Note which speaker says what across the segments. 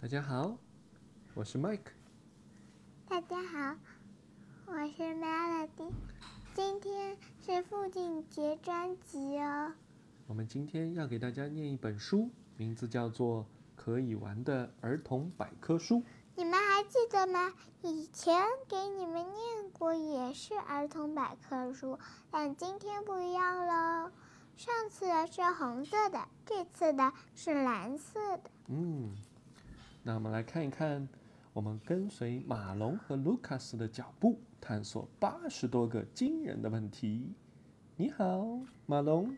Speaker 1: 大家好，我是 Mike。
Speaker 2: 大家好，我是 Melody。今天是父亲节专辑哦。
Speaker 1: 我们今天要给大家念一本书，名字叫做《可以玩的儿童百科书》。
Speaker 2: 你们还记得吗？以前给你们念过，也是儿童百科书，但今天不一样喽。上次的是红色的，这次的是蓝色的。
Speaker 1: 嗯，那我们来看一看，我们跟随马龙和卢卡斯的脚步，探索八十多个惊人的问题。你好，马龙。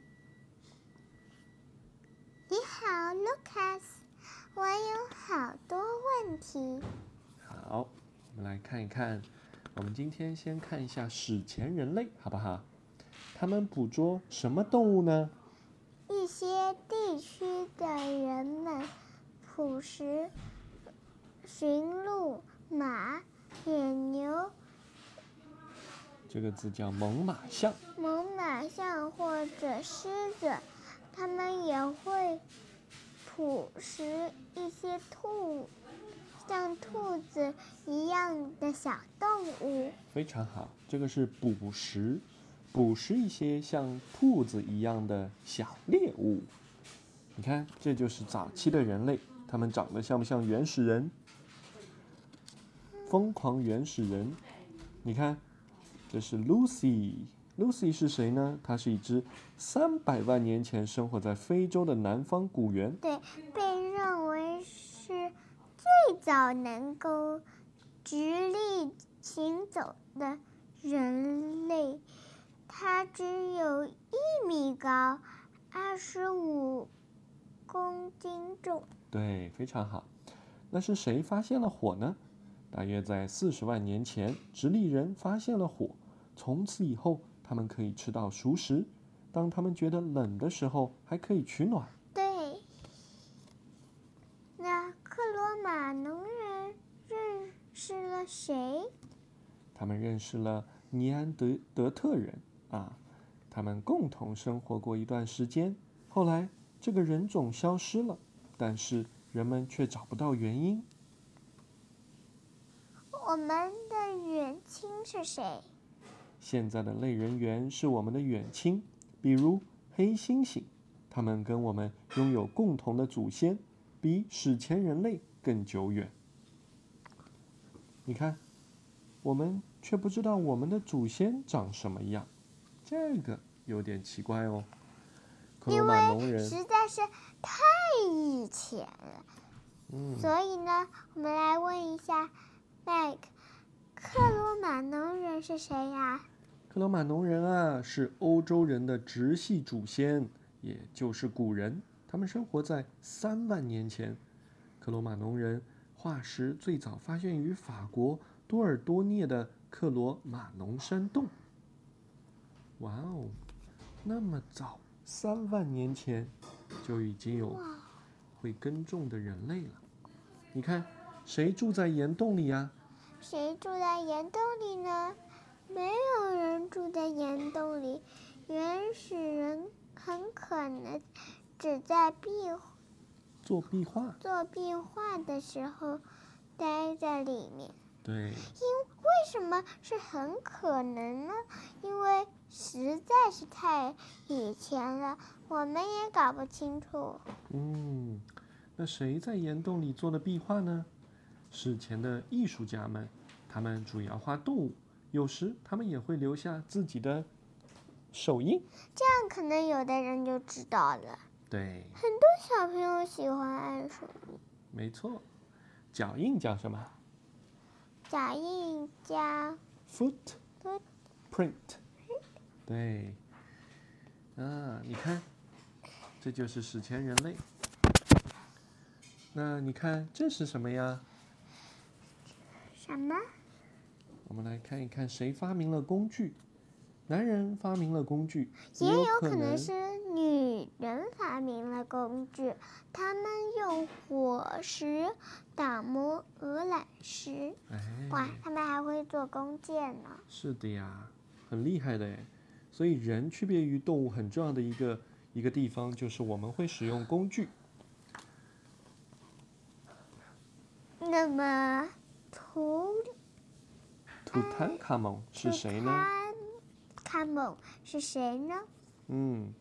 Speaker 2: 你好卢卡斯。我有好多问题。
Speaker 1: 好，我们来看一看。我们今天先看一下史前人类，好不好？他们捕捉什么动物呢？
Speaker 2: 一些地区的人们捕食驯鹿、马、野牛。
Speaker 1: 这个字叫猛犸象。
Speaker 2: 猛犸象或者狮子，它们也会捕食一些兔，像兔子一样的小动物。
Speaker 1: 非常好，这个是捕食。捕食一些像兔子一样的小猎物，你看，这就是早期的人类，他们长得像不像原始人？疯狂原始人，你看，这是 Lucy，Lucy 是谁呢？它是一只三百万年前生活在非洲的南方古猿。
Speaker 2: 对，被认为是最早能够直立行走的人类。它只有一米高，二十五公斤重。
Speaker 1: 对，非常好。那是谁发现了火呢？大约在四十万年前，直立人发现了火。从此以后，他们可以吃到熟食。当他们觉得冷的时候，还可以取暖。
Speaker 2: 对。那克罗马农人认识了谁？
Speaker 1: 他们认识了尼安德德特人。啊，他们共同生活过一段时间，后来这个人种消失了，但是人们却找不到原因。
Speaker 2: 我们的远亲是谁？
Speaker 1: 现在的类人猿是我们的远亲，比如黑猩猩，他们跟我们拥有共同的祖先，比史前人类更久远。你看，我们却不知道我们的祖先长什么样。这个有点奇怪哦，
Speaker 2: 因为实在是太以前了。嗯，所以呢，我们来问一下，Mike，克罗马农人是谁呀？
Speaker 1: 克罗马农人啊，是欧洲人的直系祖先，也就是古人。他们生活在三万年前。克罗马农人化石最早发现于法国多尔多涅的克罗马农山洞。哇哦，那么早，三万年前就已经有会耕种的人类了。你看，谁住在岩洞里呀？
Speaker 2: 谁住在岩洞里呢？没有人住在岩洞里，原始人很可能只在壁
Speaker 1: 做壁画
Speaker 2: 做壁画的时候待在里面。
Speaker 1: 对。因
Speaker 2: 为什么是很可能呢？因为。实在是太以前了，我们也搞不清楚。
Speaker 1: 嗯，那谁在岩洞里做的壁画呢？史前的艺术家们，他们主要画动物，有时他们也会留下自己的手印。
Speaker 2: 这样可能有的人就知道了。
Speaker 1: 对。
Speaker 2: 很多小朋友喜欢按手印。
Speaker 1: 没错，脚印叫什么？
Speaker 2: 脚印加
Speaker 1: footprint。对，啊，你看，这就是史前人类。那你看这是什么呀？
Speaker 2: 什么？
Speaker 1: 我们来看一看谁发明了工具。男人发明了工具，
Speaker 2: 也有可能是女人发明了工具。他们用火石打磨鹅卵石。哇，他们还会做弓箭呢。
Speaker 1: 是的呀，很厉害的哎。所以，人区别于动物很重要的一个一个地方，就是我们会使用工具。
Speaker 2: 那么图
Speaker 1: 图坦卡蒙是谁呢？
Speaker 2: 卡蒙是谁呢？
Speaker 1: 嗯，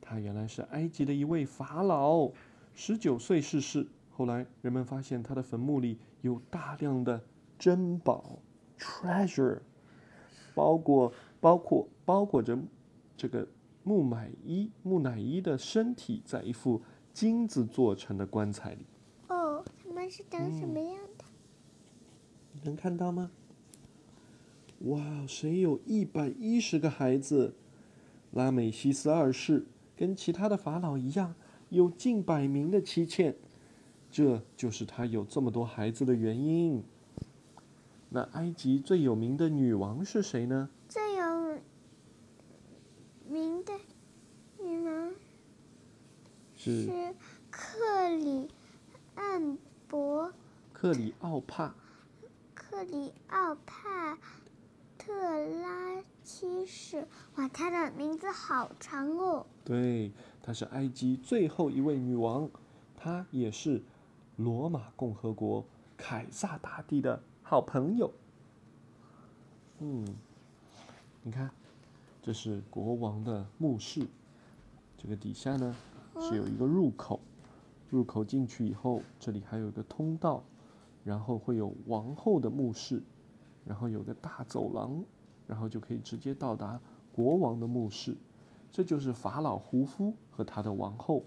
Speaker 1: 他原来是埃及的一位法老，十九岁逝世。后来人们发现他的坟墓里有大量的珍宝 （treasure），包括包括包裹着这个木乃伊木乃伊的身体，在一副金子做成的棺材里。
Speaker 2: 是长什么样的？
Speaker 1: 能看到吗？哇，谁有一百一十个孩子？拉美西斯二世跟其他的法老一样，有近百名的妻妾，这就是他有这么多孩子的原因。那埃及最有名的女王是谁呢？
Speaker 2: 最有名的女王
Speaker 1: 是
Speaker 2: 是克
Speaker 1: 克里奥帕。
Speaker 2: 克里奥帕特拉七世。哇，她的名字好长哦。
Speaker 1: 对，她是埃及最后一位女王，她也是罗马共和国凯撒大帝的好朋友。嗯，你看，这是国王的墓室，这个底下呢是有一个入口，入口进去以后，这里还有一个通道，然后会有王后的墓室，然后有个大走廊，然后就可以直接到达国王的墓室。这就是法老胡夫和他的王后。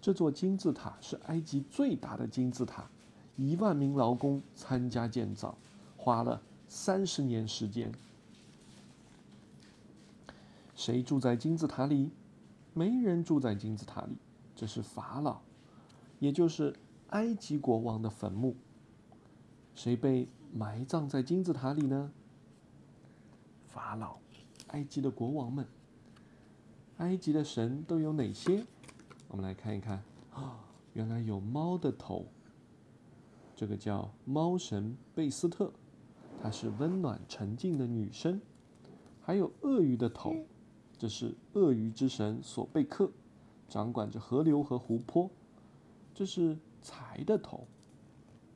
Speaker 1: 这座金字塔是埃及最大的金字塔，一万名劳工参加建造，花了三十年时间。谁住在金字塔里？没人住在金字塔里，这是法老，也就是埃及国王的坟墓。谁被埋葬在金字塔里呢？法老，埃及的国王们。埃及的神都有哪些？我们来看一看啊，原来有猫的头，这个叫猫神贝斯特，她是温暖沉静的女神；还有鳄鱼的头，这是鳄鱼之神索贝克，掌管着河流和湖泊；这是财的头，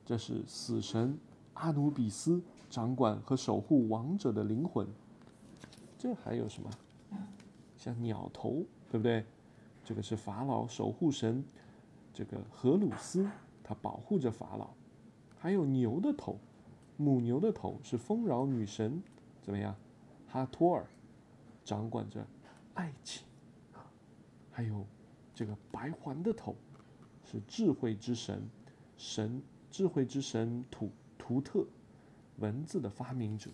Speaker 1: 这是死神阿努比斯，掌管和守护王者的灵魂。这还有什么？像鸟头，对不对？这个是法老守护神，这个荷鲁斯，他保护着法老。还有牛的头，母牛的头是丰饶女神，怎么样？哈托尔，掌管着爱情。还有这个白环的头，是智慧之神，神智慧之神图图特，文字的发明者。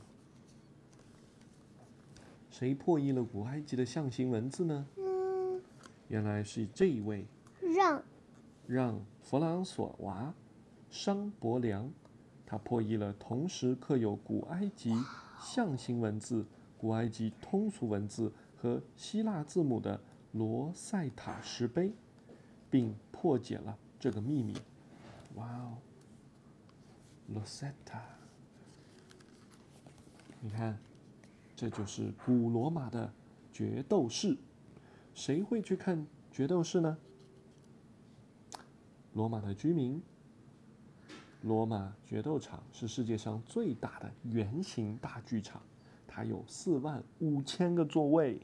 Speaker 1: 谁破译了古埃及的象形文字呢？
Speaker 2: 嗯，
Speaker 1: 原来是这一位
Speaker 2: 让
Speaker 1: 让弗朗索瓦商伯良，他破译了同时刻有古埃及象形文字、古埃及通俗文字和希腊字母的罗塞塔石碑，并破解了这个秘密。哇哦，罗塞塔，你看。这就是古罗马的决斗士，谁会去看决斗士呢？罗马的居民。罗马决斗场是世界上最大的圆形大剧场，它有四万五千个座位。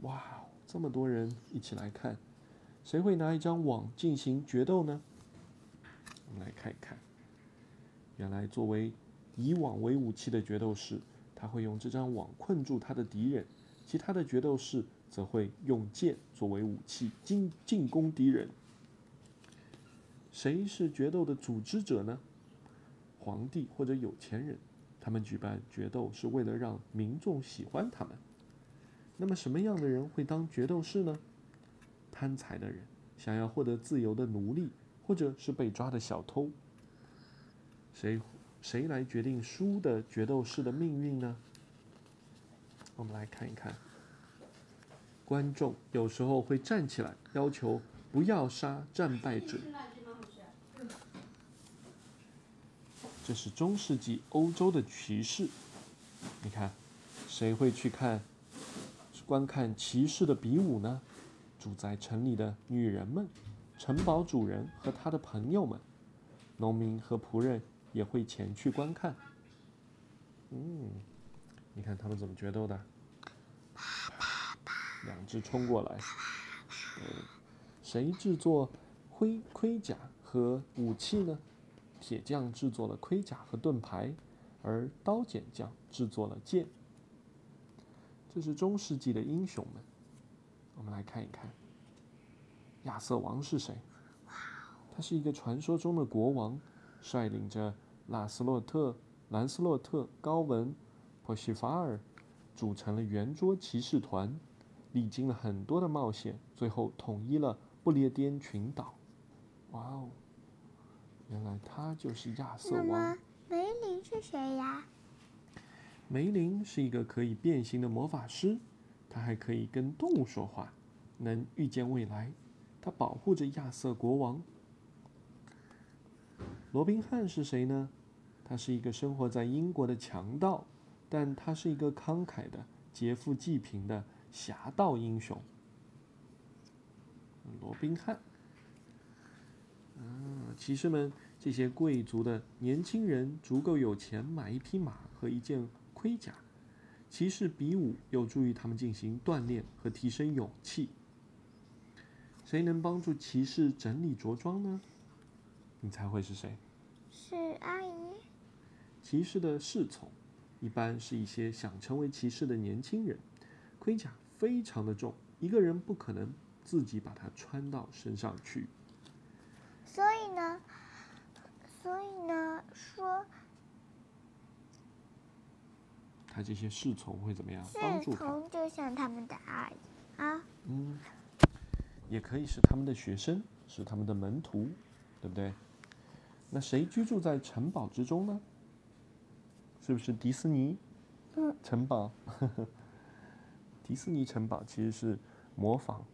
Speaker 1: 哇，这么多人一起来看，谁会拿一张网进行决斗呢？我们来看一看，原来作为以网为武器的决斗士。他会用这张网困住他的敌人，其他的决斗士则会用剑作为武器进进攻敌人。谁是决斗的组织者呢？皇帝或者有钱人，他们举办决斗是为了让民众喜欢他们。那么什么样的人会当决斗士呢？贪财的人，想要获得自由的奴隶，或者是被抓的小偷。谁？谁来决定输的决斗士的命运呢？我们来看一看。观众有时候会站起来要求不要杀战败者。这是中世纪欧洲的骑士。你看，谁会去看观看骑士的比武呢？住在城里的女人们，城堡主人和他的朋友们，农民和仆人也会前去观看。嗯，你看他们怎么决斗的？两只冲过来。谁制作盔盔甲和武器呢？铁匠制作了盔甲和盾牌，而刀剪匠制作了剑。这是中世纪的英雄们。我们来看一看，亚瑟王是谁？他是一个传说中的国王，率领着拉斯洛特、兰斯洛特、高文、波西法尔，组成了圆桌骑士团，历经了很多的冒险，最后统一了不列颠群岛。哇哦！原来他就是亚瑟王。
Speaker 2: 梅林是谁呀？
Speaker 1: 梅林是一个可以变形的魔法师，他还可以跟动物说话，能预见未来。他保护着亚瑟国王。罗宾汉是谁呢？他是一个生活在英国的强盗，但他是一个慷慨的、劫富济贫的侠盗英雄。罗宾汉。啊，骑士们，这些贵族的年轻人足够有钱买一匹马和一件。盔甲，骑士比武有助于他们进行锻炼和提升勇气。谁能帮助骑士整理着装呢？你猜会是谁？
Speaker 2: 是阿姨。
Speaker 1: 骑士的侍从，一般是一些想成为骑士的年轻人。盔甲非常的重，一个人不可能自己把它穿到身上去。
Speaker 2: 所以呢，所以呢，说。
Speaker 1: 他这些侍从会怎么样？
Speaker 2: 侍从就像他们的阿姨啊。
Speaker 1: 嗯，也可以是他们的学生，是他们的门徒，对不对？那谁居住在城堡之中呢？是不是迪士尼？
Speaker 2: 嗯。
Speaker 1: 城堡，迪士尼城堡其实是模仿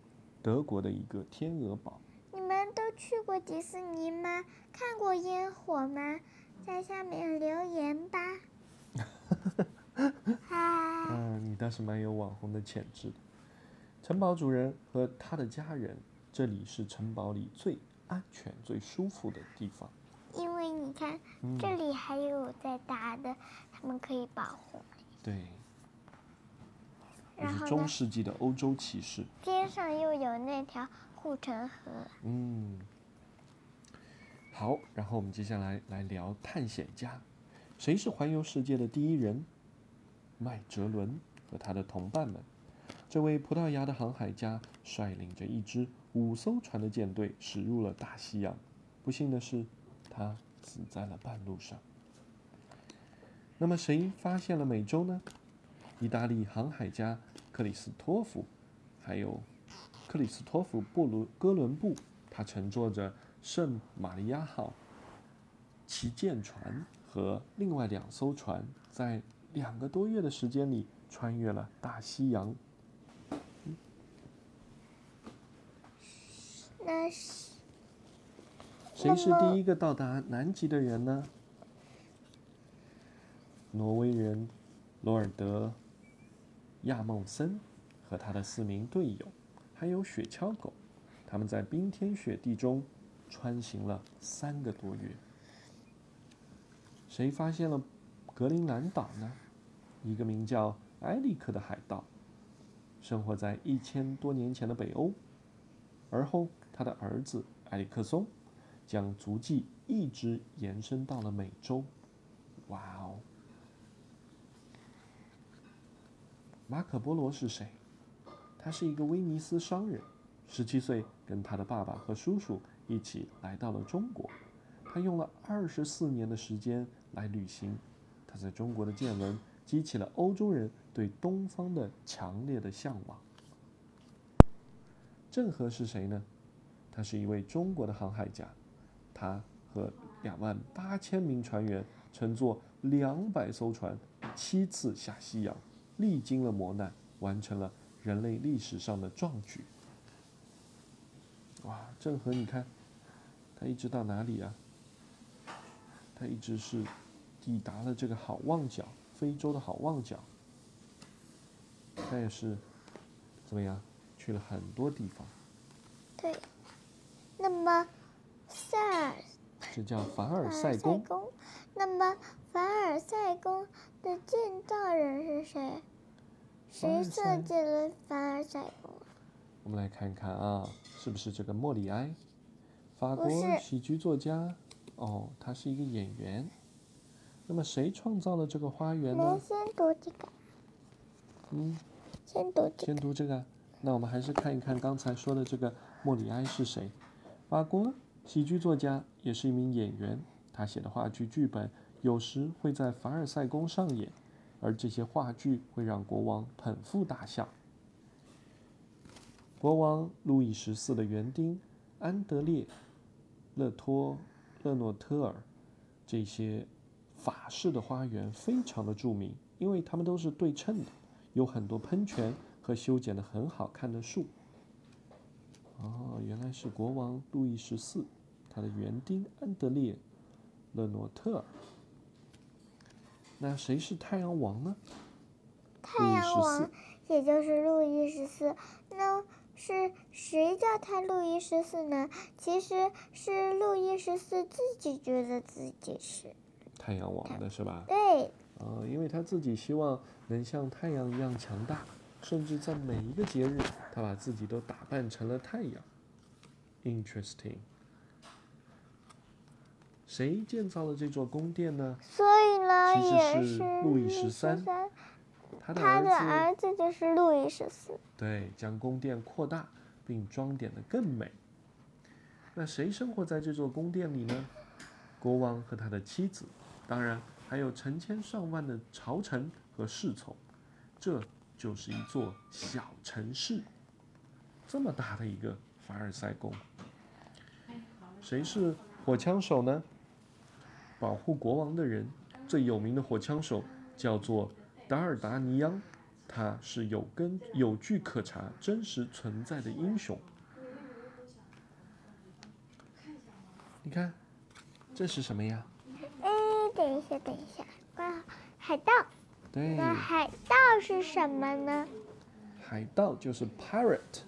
Speaker 1: 德国的一个天鹅堡。
Speaker 2: 你们都去过迪士尼吗？看过烟火吗？在下面留言吧。
Speaker 1: 嗯，你倒是蛮有网红的潜质的。城堡主人和他的家人，这里是城堡里最安全、最舒服的地方。
Speaker 2: 因为你看，这里还有在打的，他们可以保护你。
Speaker 1: 对。然后中世纪的欧洲骑士。
Speaker 2: 边上又有那条护城河。
Speaker 1: 嗯。好，然后我们接下来来聊探险家，谁是环游世界的第一人？麦哲伦和他的同伴们，这位葡萄牙的航海家率领着一支五艘船的舰队驶入了大西洋。不幸的是，他死在了半路上。那么，谁发现了美洲呢？意大利航海家克里斯托弗，还有克里斯托弗布鲁哥伦布，他乘坐着圣玛利亚号旗舰船和另外两艘船在。两个多月的时间里，穿越了大西洋。
Speaker 2: 那是
Speaker 1: 谁是第一个到达南极的人呢？挪威人罗尔德·亚孟森和他的四名队友，还有雪橇狗，他们在冰天雪地中穿行了三个多月。谁发现了格陵兰岛呢？一个名叫埃里克的海盗，生活在一千多年前的北欧。而后，他的儿子埃里克松将足迹一直延伸到了美洲。哇哦！马可波罗是谁？他是一个威尼斯商人，十七岁跟他的爸爸和叔叔一起来到了中国。他用了二十四年的时间来旅行。他在中国的见闻。激起了欧洲人对东方的强烈的向往。郑和是谁呢？他是一位中国的航海家，他和两万八千名船员乘坐两百艘船，七次下西洋，历经了磨难，完成了人类历史上的壮举。哇，郑和，你看，他一直到哪里啊？他一直是抵达了这个好望角。非洲的好望角，他也是怎么样？去了很多地方。
Speaker 2: 对，那么。么塞尔
Speaker 1: 这叫凡尔
Speaker 2: 赛
Speaker 1: 赛宫。
Speaker 2: 那么凡尔赛宫的建造人是谁？谁设计了凡尔赛宫？
Speaker 1: 我们来看看啊，是不是这个莫里埃？法国喜剧作家。哦，他是一个演员。那么谁创造了这个花园呢？
Speaker 2: 先读这个，
Speaker 1: 嗯，
Speaker 2: 先读这个。
Speaker 1: 先读这个。那我们还是看一看刚才说的这个莫里埃是谁？法国喜剧作家，也是一名演员。他写的话剧剧本有时会在凡尔赛宫上演，而这些话剧会让国王捧腹大笑。国王路易十四的园丁安德烈·勒托勒诺特尔这些法式的花园非常的著名，因为它们都是对称的，有很多喷泉和修剪的很好看的树。哦，原来是国王路易十四，他的园丁安德烈·勒诺特尔。那谁是太阳王呢？
Speaker 2: 太阳王，也就是路易十四，那是谁叫他路易十四呢？其实是路易十四自己觉得自己是
Speaker 1: 太阳王的是吧？
Speaker 2: 对，
Speaker 1: 啊，因为他自己希望能像太阳一样强大，甚至在每一个节日，他把自己都打扮成了太阳。Interesting。谁建造了这座宫殿呢？
Speaker 2: 所以呢
Speaker 1: 其实
Speaker 2: 也
Speaker 1: 是路易十
Speaker 2: 三
Speaker 1: 三，他的儿子
Speaker 2: 儿子就是路易十四。
Speaker 1: 对将宫殿扩大并装点得更美。那谁生活在这座宫殿里呢？国王和他的妻子，当然还有成千上万的朝臣和侍从。这就是一座小城市，这么大的一个凡尔赛宫。谁是火枪手呢？保护国王的人，最有名的火枪手叫做达尔达尼央，他是有根有据可查、真实存在的英雄。你看，这是什么呀？
Speaker 2: 哎，等一下，等一下，啊，海盗。
Speaker 1: 对，
Speaker 2: 那海盗是什么呢
Speaker 1: 海盗就是 pirate。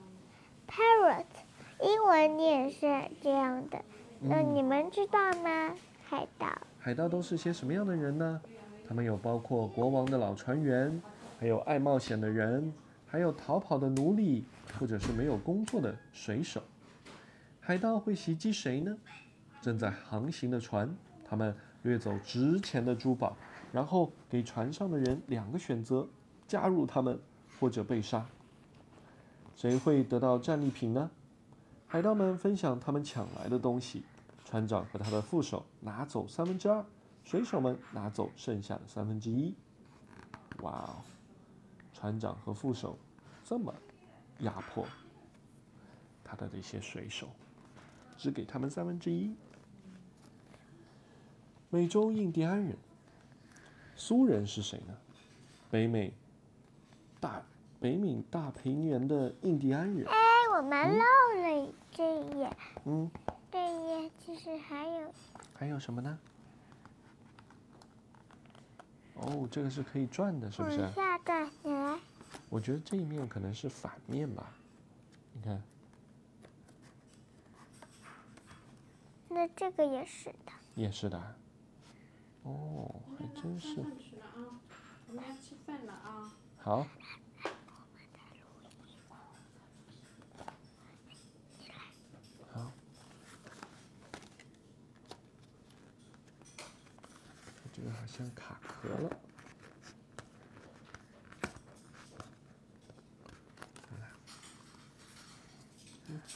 Speaker 2: ？Parrot，英文念是这样的。那
Speaker 1: 嗯
Speaker 2: 你们知道吗？海盗。
Speaker 1: 海盗都是些什么样的人呢？他们有包括国王的老船员，还有爱冒险的人，还有逃跑的奴隶，或者是没有工作的水手。海盗会袭击谁呢？正在航行的船，他们掠走值钱的珠宝，然后给船上的人两个选择：加入他们，或者被杀。谁会得到战利品呢？海盗们分享他们抢来的东西，船长和他的副手拿走三分之二，水手们拿走剩下的三分之一。哇哦，船长和副手这么压迫他的这些水手，只给他们三分之一。美洲印第安人，苏人是谁呢？北美大北美大平原的印第安人。
Speaker 2: 哎，我们漏了这一页，
Speaker 1: 嗯，
Speaker 2: 这一页其实还有
Speaker 1: 还有什么呢？哦，这个是可以转的，是不是？
Speaker 2: 往下转你来。
Speaker 1: 我觉得这一面可能是反面吧。你看，
Speaker 2: 那这个也是的。
Speaker 1: 也是的啊。哦，还真是。
Speaker 3: 我们要吃饭了啊！
Speaker 1: 好。好。我觉得好像卡壳了。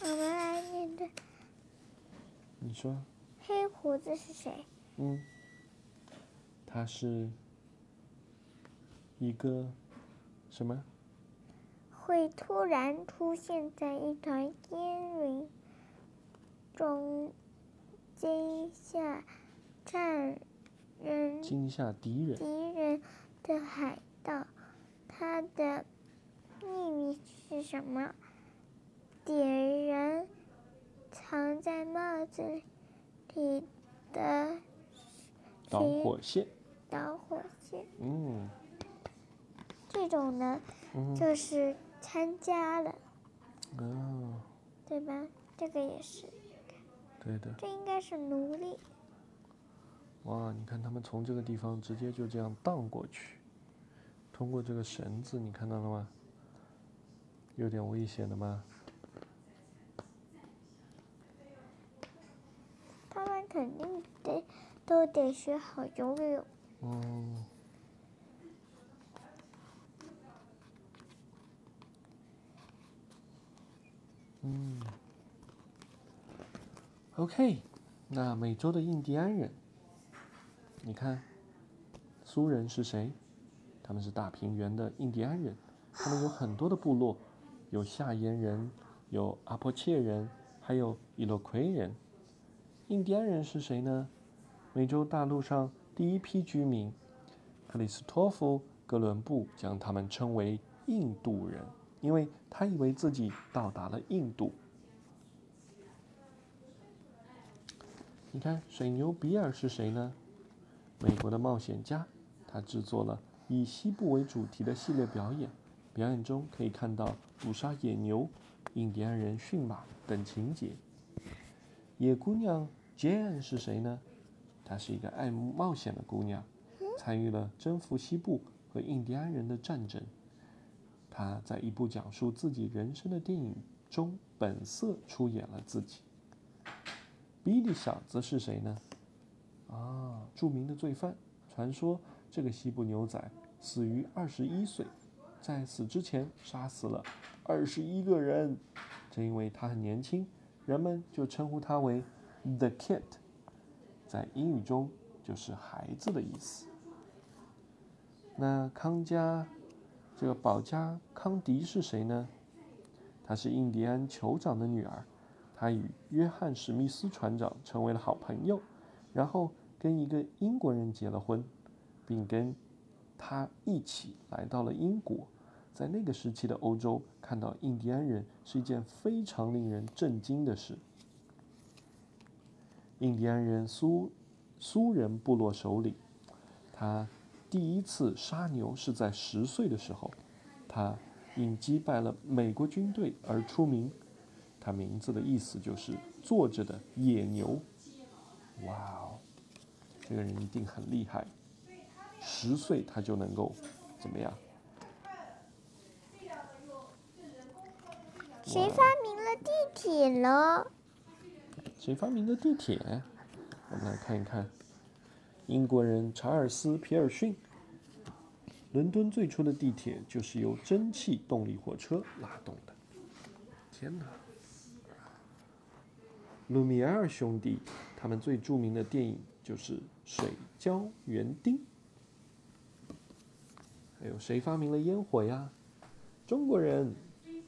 Speaker 2: 我们来念的
Speaker 1: 你说，
Speaker 2: 黑胡子是谁？
Speaker 1: 嗯，他是一个什么？
Speaker 2: 会突然出现在一团烟云中，惊吓战人
Speaker 1: 惊吓敌人。
Speaker 2: 敌人的海盗。他的秘密是什么？点燃藏在帽子里的
Speaker 1: 导火线。嗯
Speaker 2: 这种呢，
Speaker 1: 嗯
Speaker 2: 就是参加了，
Speaker 1: 哦，
Speaker 2: 对吧？这个也是。
Speaker 1: 对的。
Speaker 2: 这应该是奴隶。
Speaker 1: 哇，你看他们从这个地方直接就这样荡过去，通过这个绳子，你看到了吗？有点危险的吗？
Speaker 2: 他们肯定得都得学好游泳。
Speaker 1: 嗯。嗯。OK，那美洲的印第安人，你看，苏人是谁？他们是大平原的印第安人，他们有很多的部落，有夏延人，有阿波切人，还有伊洛奎人。印第安人是谁呢？美洲大陆上第一批居民，克里斯托弗·哥伦布将他们称为印度人，因为他以为自己到达了印度。你看，水牛比尔是谁呢？美国的冒险家，他制作了以西部为主题的系列表演，表演中可以看到捕杀野牛、印第安人驯马等情节。野姑娘。Jane 是谁呢？她是一个爱冒险的姑娘，参与了征服西部和印第安人的战争。他在一部讲述自己人生的电影中本色出演了自己。比利小子是谁呢？啊，著名的罪犯。传说这个西部牛仔死于二十一岁，在死之前杀死了二十一个人。正因为他很年轻，人们就称呼他为。The kid，在英语中就是孩子的意思。那康佳，这个保加康迪是谁呢？她是印第安酋长的女儿，她与约翰史密斯船长成为了好朋友，然后跟一个英国人结了婚，并跟他一起来到了英国。在那个时期的欧洲，看到印第安人是一件非常令人震惊的事。印第安人苏苏人部落首领，他第一次杀牛是在十岁的时候，他因击败了美国军队而出名。他名字的意思就是坐着的野牛。哇哦，这个人一定很厉害，十岁他就能够怎么样？
Speaker 2: 谁发明了地铁呢？
Speaker 1: 谁发明的地铁？我们来看一看，英国人查尔斯·皮尔逊。伦敦最初的地铁就是由蒸汽动力火车拉动的。天哪！卢米埃尔兄弟，他们最著名的电影就是《水浇园丁》。还有谁发明了烟火呀？中国人，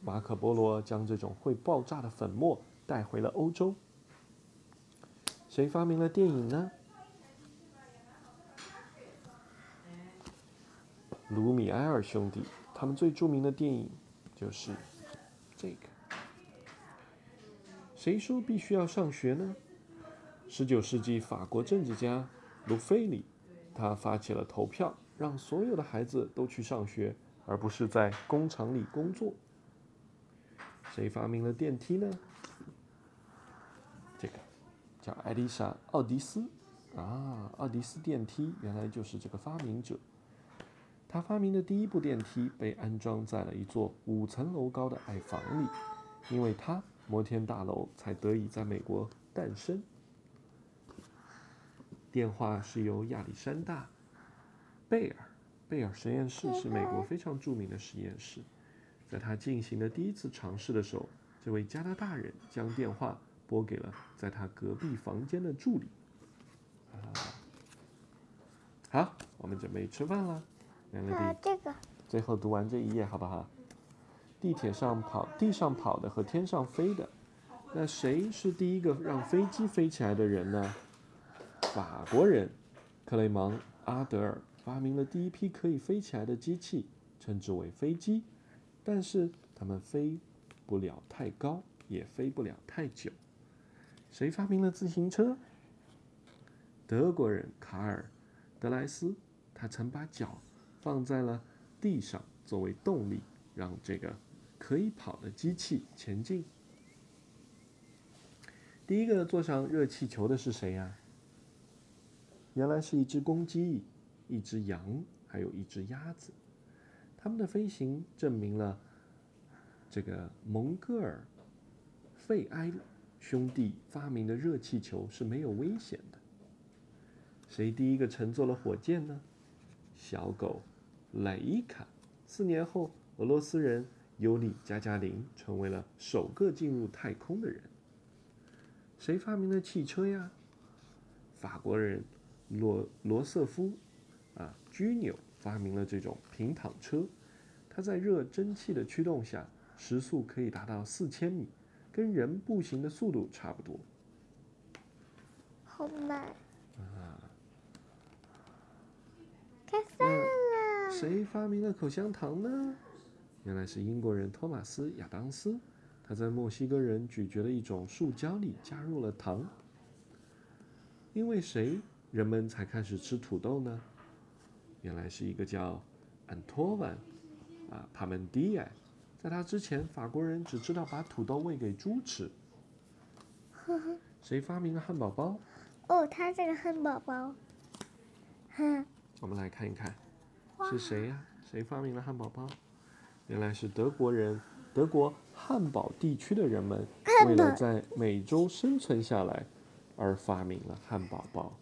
Speaker 1: 马可波罗将这种会爆炸的粉末带回了欧洲。谁发明了电影呢？卢米埃尔兄弟，他们最著名的电影就是这个。谁说必须要上学呢？十九世纪法国政治家卢菲里，他发起了投票，让所有的孩子都去上学，而不是在工厂里工作。谁发明了电梯呢？这个。叫艾丽莎·奥迪斯，啊，奥迪斯电梯原来就是这个发明者。他发明的第一部电梯被安装在了一座五层楼高的矮房里，因为他，摩天大楼才得以在美国诞生。电话是由亚历山大·贝尔，贝尔实验室是美国非常著名的实验室。在他进行的第一次尝试的时候，这位加拿大人将电话。拨给了在他隔壁房间的助理。好，我们准备吃饭了。
Speaker 2: 啊，这个。
Speaker 1: 最后读完这一页好不好？地铁上跑、地上跑的和天上飞的，那谁是第一个让飞机飞起来的人呢？法国人克雷芒·阿德尔发明了第一批可以飞起来的机器，称之为飞机。但是他们飞不了太高，也飞不了太久。谁发明了自行车？德国人卡尔·德莱斯，他曾把脚放在了地上作为动力，让这个可以跑的机器前进。第一个坐上热气球的是谁呀？原来是一只公鸡、一只羊，还有一只鸭子。他们的飞行证明了这个蒙哥尔费埃兄弟发明的热气球是没有危险的。谁第一个乘坐了火箭呢？小狗莱伊卡。四年后，俄罗斯人尤里加加林成为了首个进入太空的人。谁发明的汽车呀？法国人罗罗瑟夫啊居纽发明了这种平躺车，它在热蒸汽的驱动下，时速可以达到四千米，跟人步行的速度差不多。
Speaker 2: 好慢，
Speaker 1: 啊，
Speaker 2: 开饭了。
Speaker 1: 谁发明了口香糖呢？原来是英国人托马斯亚当斯，他在墨西哥人咀嚼的一种树胶里加入了糖。因为谁，人们才开始吃土豆呢？原来是一个叫安托万啊帕门迪埃，在他之前，法国人只知道把土豆喂给猪吃。呵呵谁发明了汉堡包？
Speaker 2: 哦，他这个汉堡包，哼，
Speaker 1: 我们来看一看，是谁呀、谁发明了汉堡包？原来是德国人，德国汉堡地区的人们为了在美洲生存下来，而发明了汉堡包。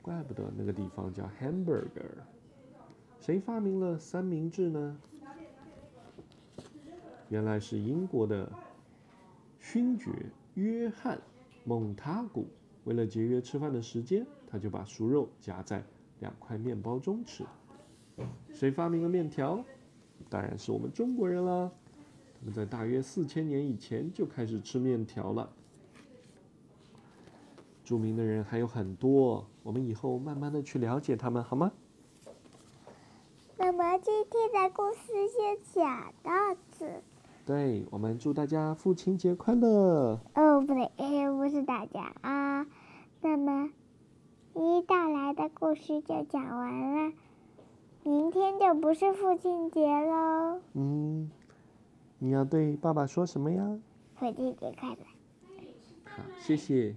Speaker 1: 怪不得那个地方叫 hamburger。谁发明了三明治呢？原来是英国的勋爵约翰蒙塔古。为了节约吃饭的时间，他就把熟肉夹在两块面包中吃。谁发明了面条？当然是我们中国人啦。他们在大约四千年以前就开始吃面条了。著名的人还有很多，我们以后慢慢的去了解他们，好吗？
Speaker 2: 那么今天的故事就讲到此。
Speaker 1: 对，我们祝大家父亲节快乐！
Speaker 2: 哦，不对，不是大家啊。那么，一到来的故事就讲完了，明天就不是父亲节喽。
Speaker 1: 嗯，你要对爸爸说什么呀？
Speaker 2: 父亲节快乐！
Speaker 1: 好，谢谢。